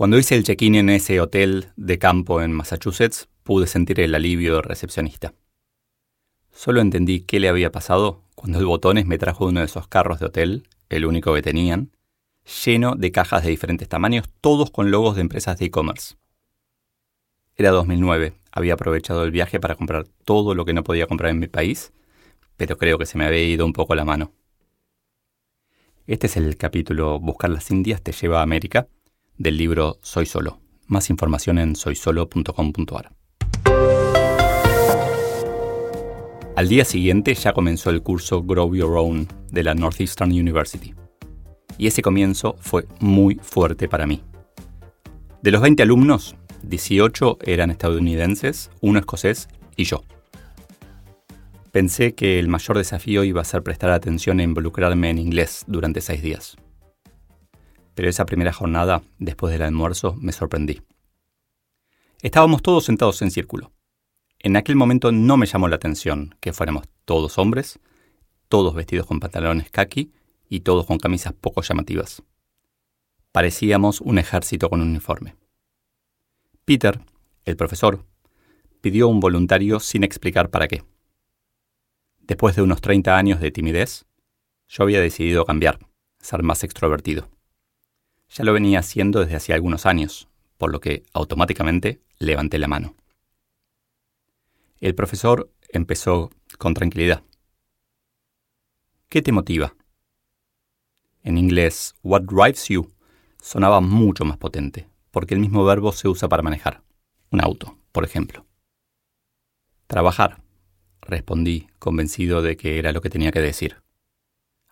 Cuando hice el check-in en ese hotel de campo en Massachusetts, pude sentir el alivio del recepcionista. Solo entendí qué le había pasado cuando el botones me trajo uno de esos carros de hotel, el único que tenían, lleno de cajas de diferentes tamaños, todos con logos de empresas de e-commerce. Era 2009, había aprovechado el viaje para comprar todo lo que no podía comprar en mi país, pero creo que se me había ido un poco la mano. Este es el capítulo Buscar las Indias te lleva a América del libro Soy Solo. Más información en soysolo.com.ar. Al día siguiente ya comenzó el curso Grow Your Own de la Northeastern University. Y ese comienzo fue muy fuerte para mí. De los 20 alumnos, 18 eran estadounidenses, uno escocés y yo. Pensé que el mayor desafío iba a ser prestar atención e involucrarme en inglés durante seis días. Pero esa primera jornada, después del almuerzo, me sorprendí. Estábamos todos sentados en círculo. En aquel momento no me llamó la atención que fuéramos todos hombres, todos vestidos con pantalones khaki y todos con camisas poco llamativas. Parecíamos un ejército con un uniforme. Peter, el profesor, pidió un voluntario sin explicar para qué. Después de unos 30 años de timidez, yo había decidido cambiar, ser más extrovertido. Ya lo venía haciendo desde hacía algunos años, por lo que automáticamente levanté la mano. El profesor empezó con tranquilidad. ¿Qué te motiva? En inglés, what drives you sonaba mucho más potente, porque el mismo verbo se usa para manejar. Un auto, por ejemplo. Trabajar, respondí, convencido de que era lo que tenía que decir.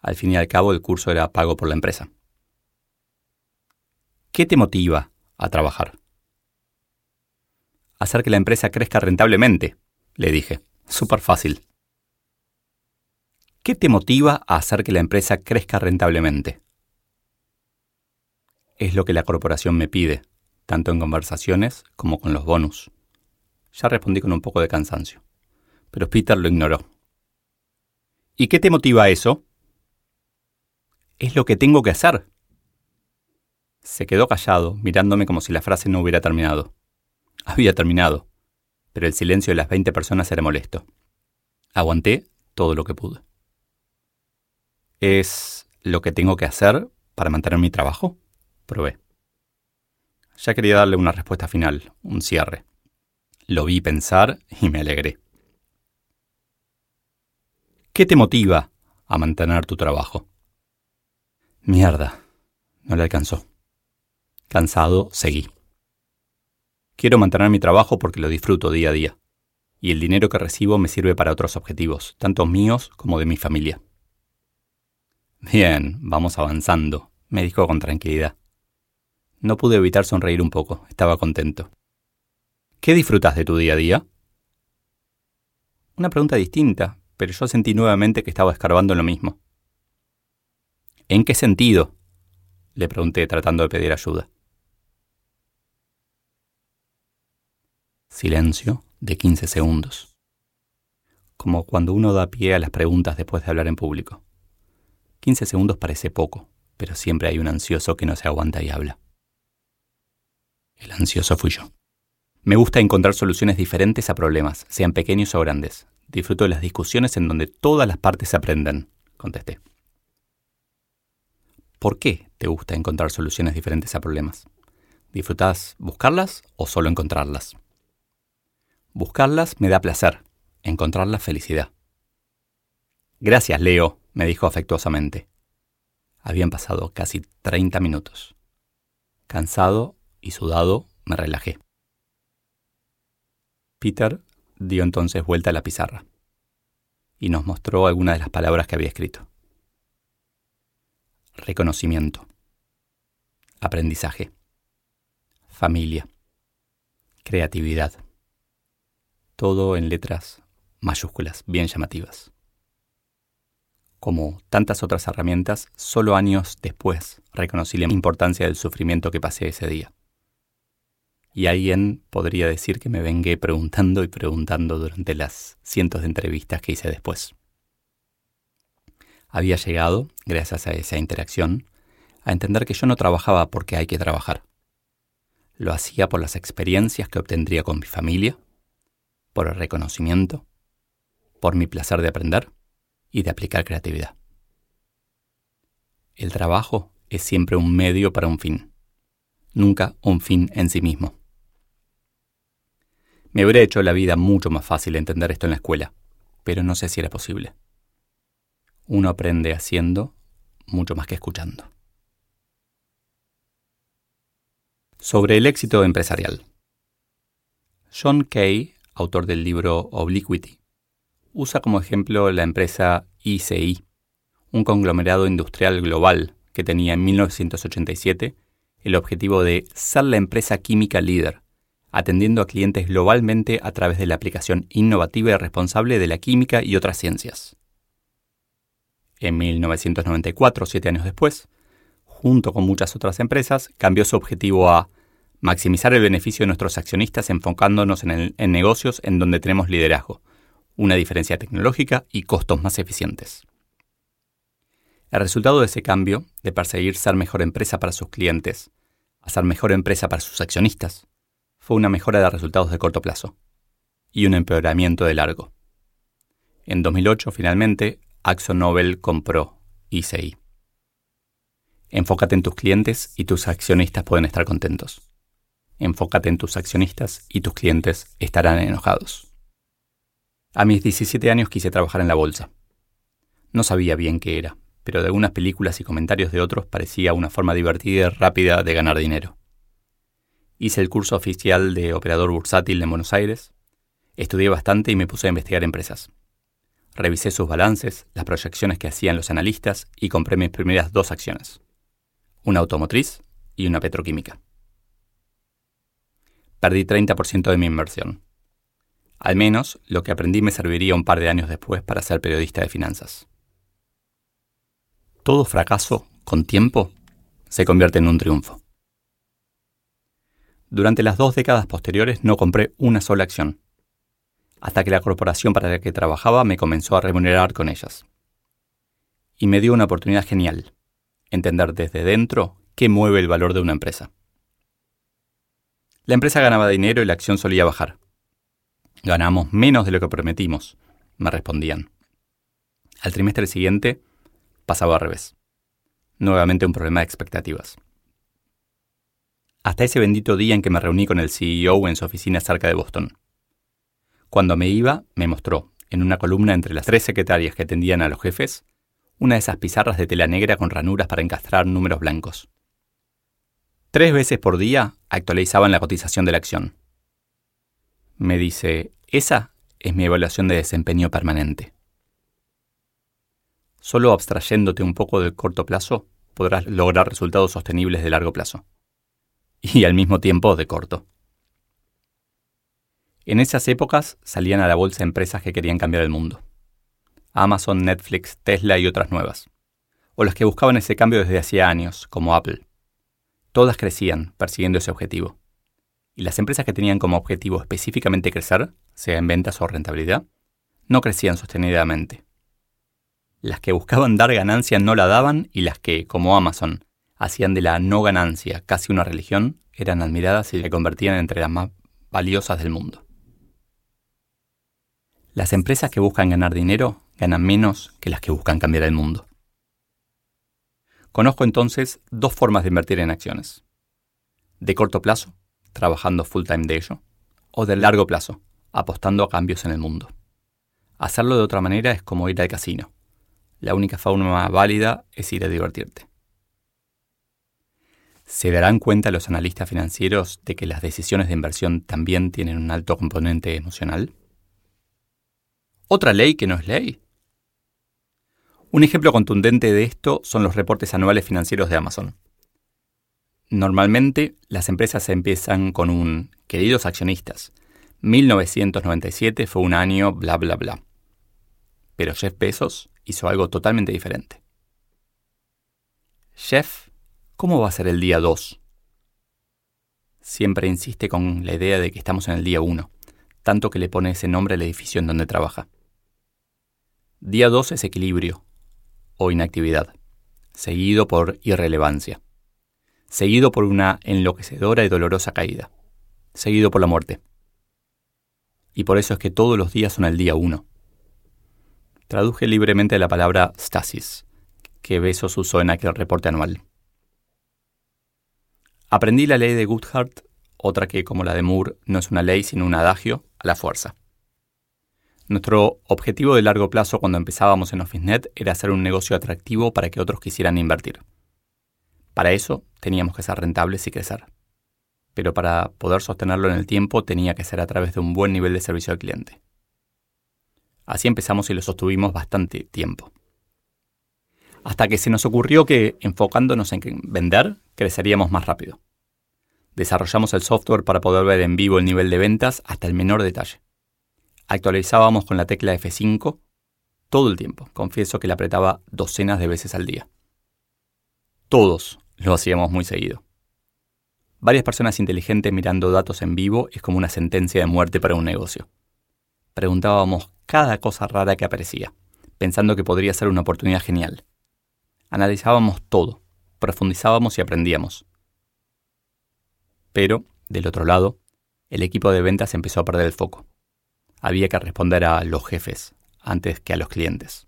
Al fin y al cabo, el curso era pago por la empresa. ¿Qué te motiva a trabajar? Hacer que la empresa crezca rentablemente, le dije. Súper fácil. ¿Qué te motiva a hacer que la empresa crezca rentablemente? Es lo que la corporación me pide, tanto en conversaciones como con los bonus. Ya respondí con un poco de cansancio, pero Peter lo ignoró. ¿Y qué te motiva eso? Es lo que tengo que hacer. Se quedó callado, mirándome como si la frase no hubiera terminado. Había terminado, pero el silencio de las 20 personas era molesto. Aguanté todo lo que pude. ¿Es lo que tengo que hacer para mantener mi trabajo? Probé. Ya quería darle una respuesta final, un cierre. Lo vi pensar y me alegré. ¿Qué te motiva a mantener tu trabajo? Mierda, no le alcanzó. Cansado, seguí. Quiero mantener mi trabajo porque lo disfruto día a día, y el dinero que recibo me sirve para otros objetivos, tanto míos como de mi familia. Bien, vamos avanzando, me dijo con tranquilidad. No pude evitar sonreír un poco, estaba contento. ¿Qué disfrutas de tu día a día? Una pregunta distinta, pero yo sentí nuevamente que estaba escarbando lo mismo. ¿En qué sentido? le pregunté tratando de pedir ayuda. Silencio de 15 segundos. Como cuando uno da pie a las preguntas después de hablar en público. 15 segundos parece poco, pero siempre hay un ansioso que no se aguanta y habla. El ansioso fui yo. Me gusta encontrar soluciones diferentes a problemas, sean pequeños o grandes. Disfruto de las discusiones en donde todas las partes aprenden, contesté. ¿Por qué te gusta encontrar soluciones diferentes a problemas? ¿Disfrutas buscarlas o solo encontrarlas? Buscarlas me da placer, encontrarlas felicidad. Gracias, Leo, me dijo afectuosamente. Habían pasado casi 30 minutos. Cansado y sudado, me relajé. Peter dio entonces vuelta a la pizarra y nos mostró algunas de las palabras que había escrito. Reconocimiento. Aprendizaje. Familia. Creatividad todo en letras mayúsculas, bien llamativas. Como tantas otras herramientas, solo años después reconocí la importancia del sufrimiento que pasé ese día. Y alguien podría decir que me vengué preguntando y preguntando durante las cientos de entrevistas que hice después. Había llegado, gracias a esa interacción, a entender que yo no trabajaba porque hay que trabajar. Lo hacía por las experiencias que obtendría con mi familia, por el reconocimiento, por mi placer de aprender y de aplicar creatividad. El trabajo es siempre un medio para un fin, nunca un fin en sí mismo. Me hubiera hecho la vida mucho más fácil entender esto en la escuela, pero no sé si era posible. Uno aprende haciendo mucho más que escuchando. Sobre el éxito empresarial. John Kay, autor del libro Obliquity, usa como ejemplo la empresa ICI, un conglomerado industrial global que tenía en 1987 el objetivo de ser la empresa química líder, atendiendo a clientes globalmente a través de la aplicación innovativa y responsable de la química y otras ciencias. En 1994, siete años después, junto con muchas otras empresas, cambió su objetivo a maximizar el beneficio de nuestros accionistas enfocándonos en, negocios en donde tenemos liderazgo, una diferencia tecnológica y costos más eficientes. El resultado de ese cambio, de perseguir ser mejor empresa para sus clientes, a ser mejor empresa para sus accionistas, fue una mejora de resultados de corto plazo y un empeoramiento de largo. En 2008, finalmente, Nobel compró ICI. Enfócate en tus clientes y tus accionistas pueden estar contentos. Enfócate en tus accionistas y tus clientes estarán enojados. A mis 17 años quise trabajar en la bolsa. No sabía bien qué era, pero de algunas películas y comentarios de otros parecía una forma divertida y rápida de ganar dinero. Hice el curso oficial de operador bursátil en Buenos Aires, estudié bastante y me puse a investigar empresas. Revisé sus balances, las proyecciones que hacían los analistas y compré mis primeras dos acciones, una automotriz y una petroquímica. Perdí 30% de mi inversión. Al menos lo que aprendí me serviría un par de años después para ser periodista de finanzas. Todo fracaso, con tiempo, se convierte en un triunfo. Durante las dos décadas posteriores no compré una sola acción hasta que la corporación para la que trabajaba me comenzó a remunerar con ellas. Y me dio una oportunidad genial, entender desde dentro qué mueve el valor de una empresa. La empresa ganaba dinero y la acción solía bajar. Ganamos menos de lo que prometimos, me respondían. Al trimestre siguiente pasaba al revés. Nuevamente un problema de expectativas. Hasta ese bendito día en que me reuní con el CEO en su oficina cerca de Boston. Cuando me iba, me mostró, en una columna entre las tres secretarias que atendían a los jefes, una de esas pizarras de tela negra con ranuras para encastrar números blancos. Tres veces por día actualizaban la cotización de la acción. Me dice, esa es mi evaluación de desempeño permanente. Solo abstrayéndote un poco del corto plazo podrás lograr resultados sostenibles de largo plazo. Y al mismo tiempo de corto. En esas épocas salían a la bolsa empresas que querían cambiar el mundo. Amazon, Netflix, Tesla y otras nuevas. O las que buscaban ese cambio desde hacía años, como Apple. Todas crecían, persiguiendo ese objetivo. Y las empresas que tenían como objetivo específicamente crecer, sea en ventas o rentabilidad, no crecían sostenidamente. Las que buscaban dar ganancia no la daban y las que, como Amazon, hacían de la no ganancia casi una religión, eran admiradas y se convertían entre las más valiosas del mundo. Las empresas que buscan ganar dinero ganan menos que las que buscan cambiar el mundo. Conozco entonces dos formas de invertir en acciones. De corto plazo, trabajando full time de ello, o de largo plazo, apostando a cambios en el mundo. Hacerlo de otra manera es como ir al casino. La única forma válida es ir a divertirte. ¿Se darán cuenta los analistas financieros de que las decisiones de inversión también tienen un alto componente emocional? ¿Otra ley que no es ley? Un ejemplo contundente de esto son los reportes anuales financieros de Amazon. Normalmente las empresas empiezan con un queridos accionistas. 1997 fue un año bla bla bla. Pero Jeff Bezos hizo algo totalmente diferente. Jeff, ¿cómo va a ser el día 2? Siempre insiste con la idea de que estamos en el día 1, tanto que le pone ese nombre al edificio en donde trabaja. Día 2 es equilibrio o inactividad, seguido por irrelevancia. seguido por una enloquecedora y dolorosa caída, seguido por la muerte. Y por eso es que todos los días son el día uno. Traduje libremente la palabra stasis, que Besos usó en aquel reporte anual. Aprendí la ley de Goodhart, otra que, como la de Moore, no es una ley sino un adagio, a la fuerza. Nuestro objetivo de largo plazo cuando empezábamos en OfficeNet era hacer un negocio atractivo para que otros quisieran invertir. Para eso teníamos que ser rentables y crecer. Pero para poder sostenerlo en el tiempo tenía que ser a través de un buen nivel de servicio al cliente. Así empezamos y lo sostuvimos bastante tiempo. Hasta que se nos ocurrió que enfocándonos en vender, creceríamos más rápido. Desarrollamos el software para poder ver en vivo el nivel de ventas hasta el menor detalle actualizábamos con la tecla F5 todo el tiempo. Confieso que la apretaba docenas de veces al día. Todos lo hacíamos muy seguido. Varias personas inteligentes mirando datos en vivo es como una sentencia de muerte para un negocio. Preguntábamos cada cosa rara que aparecía, pensando que podría ser una oportunidad genial. Analizábamos todo, profundizábamos y aprendíamos. Pero, del otro lado, el equipo de ventas empezó a perder el foco había que responder a los jefes antes que a los clientes.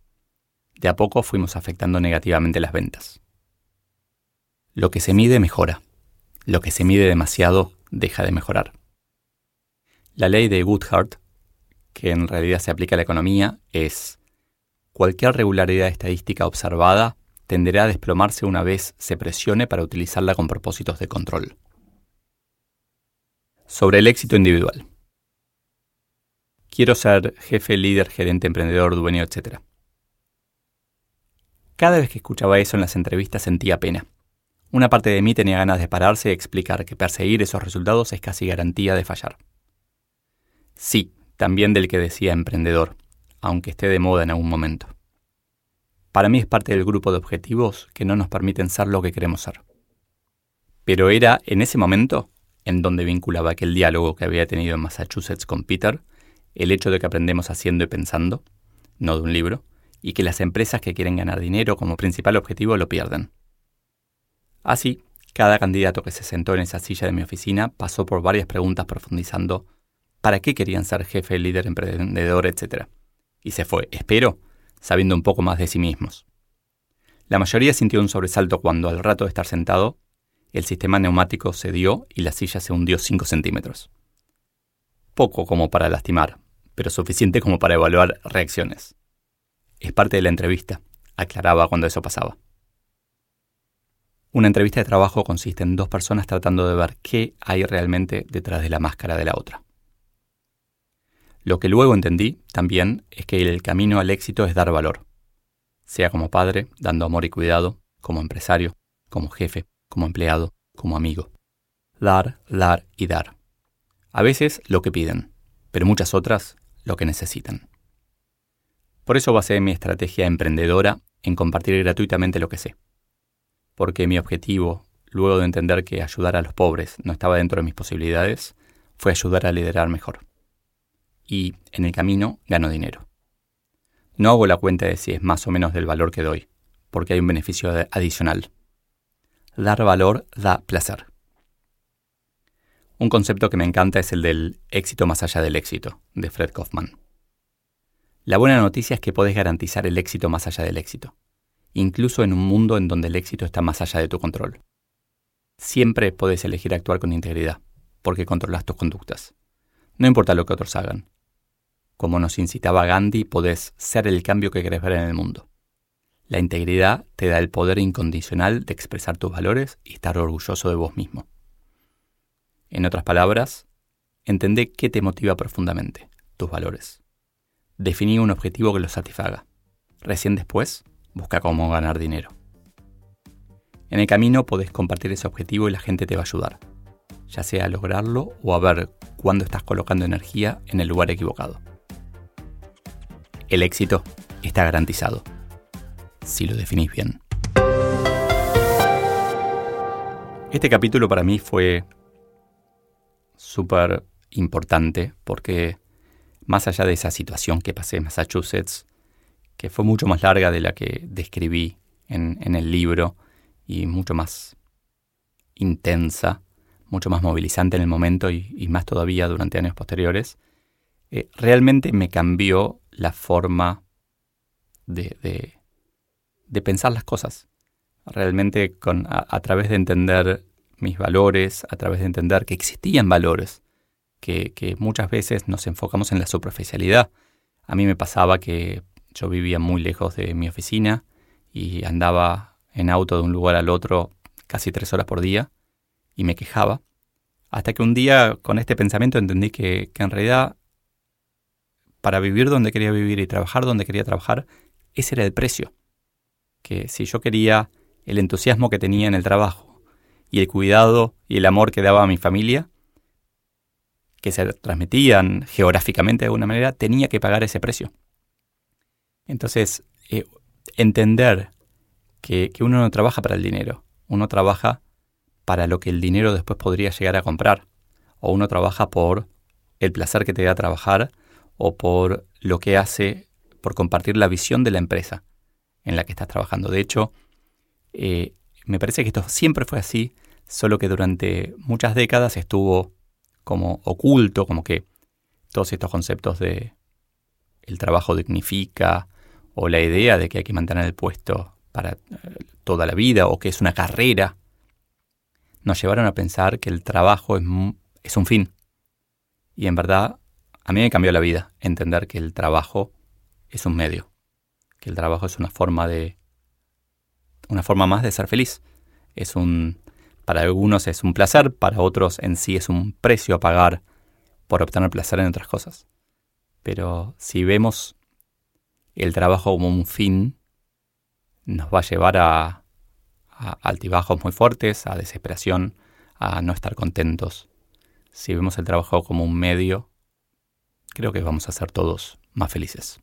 De a poco fuimos afectando negativamente las ventas. Lo que se mide mejora. Lo que se mide demasiado deja de mejorar. La ley de Goodhart, que en realidad se aplica a la economía, es cualquier regularidad estadística observada tenderá a desplomarse una vez se presione para utilizarla con propósitos de control. Sobre el éxito individual. Quiero ser jefe, líder, gerente, emprendedor, dueño, etc. Cada vez que escuchaba eso en las entrevistas sentía pena. Una parte de mí tenía ganas de pararse y explicar que perseguir esos resultados es casi garantía de fallar. Sí, también del que decía emprendedor, aunque esté de moda en algún momento. Para mí es parte del grupo de objetivos que no nos permiten ser lo que queremos ser. Pero era en ese momento en donde vinculaba aquel diálogo que había tenido en Massachusetts con Peter el hecho de que aprendemos haciendo y pensando, no de un libro, y que las empresas que quieren ganar dinero como principal objetivo lo pierden. Así, cada candidato que se sentó en esa silla de mi oficina pasó por varias preguntas profundizando para qué querían ser jefe, líder, emprendedor, etc. Y se fue, espero, sabiendo un poco más de sí mismos. La mayoría sintió un sobresalto cuando, al rato de estar sentado, el sistema neumático cedió y la silla se hundió 5 centímetros poco como para lastimar, pero suficiente como para evaluar reacciones. Es parte de la entrevista, aclaraba cuando eso pasaba. Una entrevista de trabajo consiste en dos personas tratando de ver qué hay realmente detrás de la máscara de la otra. Lo que luego entendí también es que el camino al éxito es dar valor, sea como padre, dando amor y cuidado, como empresario, como jefe, como empleado, como amigo. Dar, dar y dar. A veces lo que piden, pero muchas otras lo que necesitan. Por eso basé mi estrategia emprendedora en compartir gratuitamente lo que sé. Porque mi objetivo, luego de entender que ayudar a los pobres no estaba dentro de mis posibilidades, fue ayudar a liderar mejor. Y, en el camino, gano dinero. No hago la cuenta de si es más o menos del valor que doy, porque hay un beneficio adicional. Dar valor da placer. Un concepto que me encanta es el del éxito más allá del éxito, de Fred Kaufman. La buena noticia es que podés garantizar el éxito más allá del éxito, incluso en un mundo en donde el éxito está más allá de tu control. Siempre podés elegir actuar con integridad, porque controlas tus conductas. No importa lo que otros hagan. Como nos incitaba Gandhi, podés ser el cambio que querés ver en el mundo. La integridad te da el poder incondicional de expresar tus valores y estar orgulloso de vos mismo. En otras palabras, entendé qué te motiva profundamente, tus valores. Definí un objetivo que los satisfaga. Recién después, busca cómo ganar dinero. En el camino podés compartir ese objetivo y la gente te va a ayudar, ya sea a lograrlo o a ver cuándo estás colocando energía en el lugar equivocado. El éxito está garantizado, si lo definís bien. Este capítulo para mí fue súper importante porque más allá de esa situación que pasé en Massachusetts, que fue mucho más larga de la que describí en, el libro y mucho más intensa, mucho más movilizante en el momento y, más todavía durante años posteriores, eh, realmente me cambió la forma de, de, pensar las cosas. Realmente con, a, través de entender mis valores, a través de entender que existían valores, que, muchas veces nos enfocamos en la superficialidad. A mí me pasaba que yo vivía muy lejos de mi oficina y andaba en auto de un lugar al otro casi tres horas por día y me quejaba. Hasta que un día con este pensamiento entendí que, que en realidad para vivir donde quería vivir y trabajar donde quería trabajar, ese era el precio. Que si yo quería el entusiasmo que tenía en el trabajo y el cuidado y el amor que daba a mi familia, que se transmitían geográficamente de alguna manera, tenía que pagar ese precio. Entonces, eh, entender que, uno no trabaja para el dinero, uno trabaja para lo que el dinero después podría llegar a comprar, o uno trabaja por el placer que te da trabajar, o por lo que hace, por compartir la visión de la empresa en la que estás trabajando. De hecho, eh, me parece que esto siempre fue así, solo que durante muchas décadas estuvo como oculto, como que todos estos conceptos de el trabajo dignifica, o la idea de que hay que mantener el puesto para eh, toda la vida o que es una carrera, nos llevaron a pensar que el trabajo es, es un fin. Y en verdad, a mí me cambió la vida entender que el trabajo es un medio, que el trabajo es una forma de una forma más de ser feliz. Es un para algunos es un placer, para otros en sí es un precio a pagar por obtener placer en otras cosas. Pero si vemos el trabajo como un fin nos va a llevar a, altibajos muy fuertes, a desesperación, a no estar contentos. Si vemos el trabajo como un medio, creo que vamos a ser todos más felices.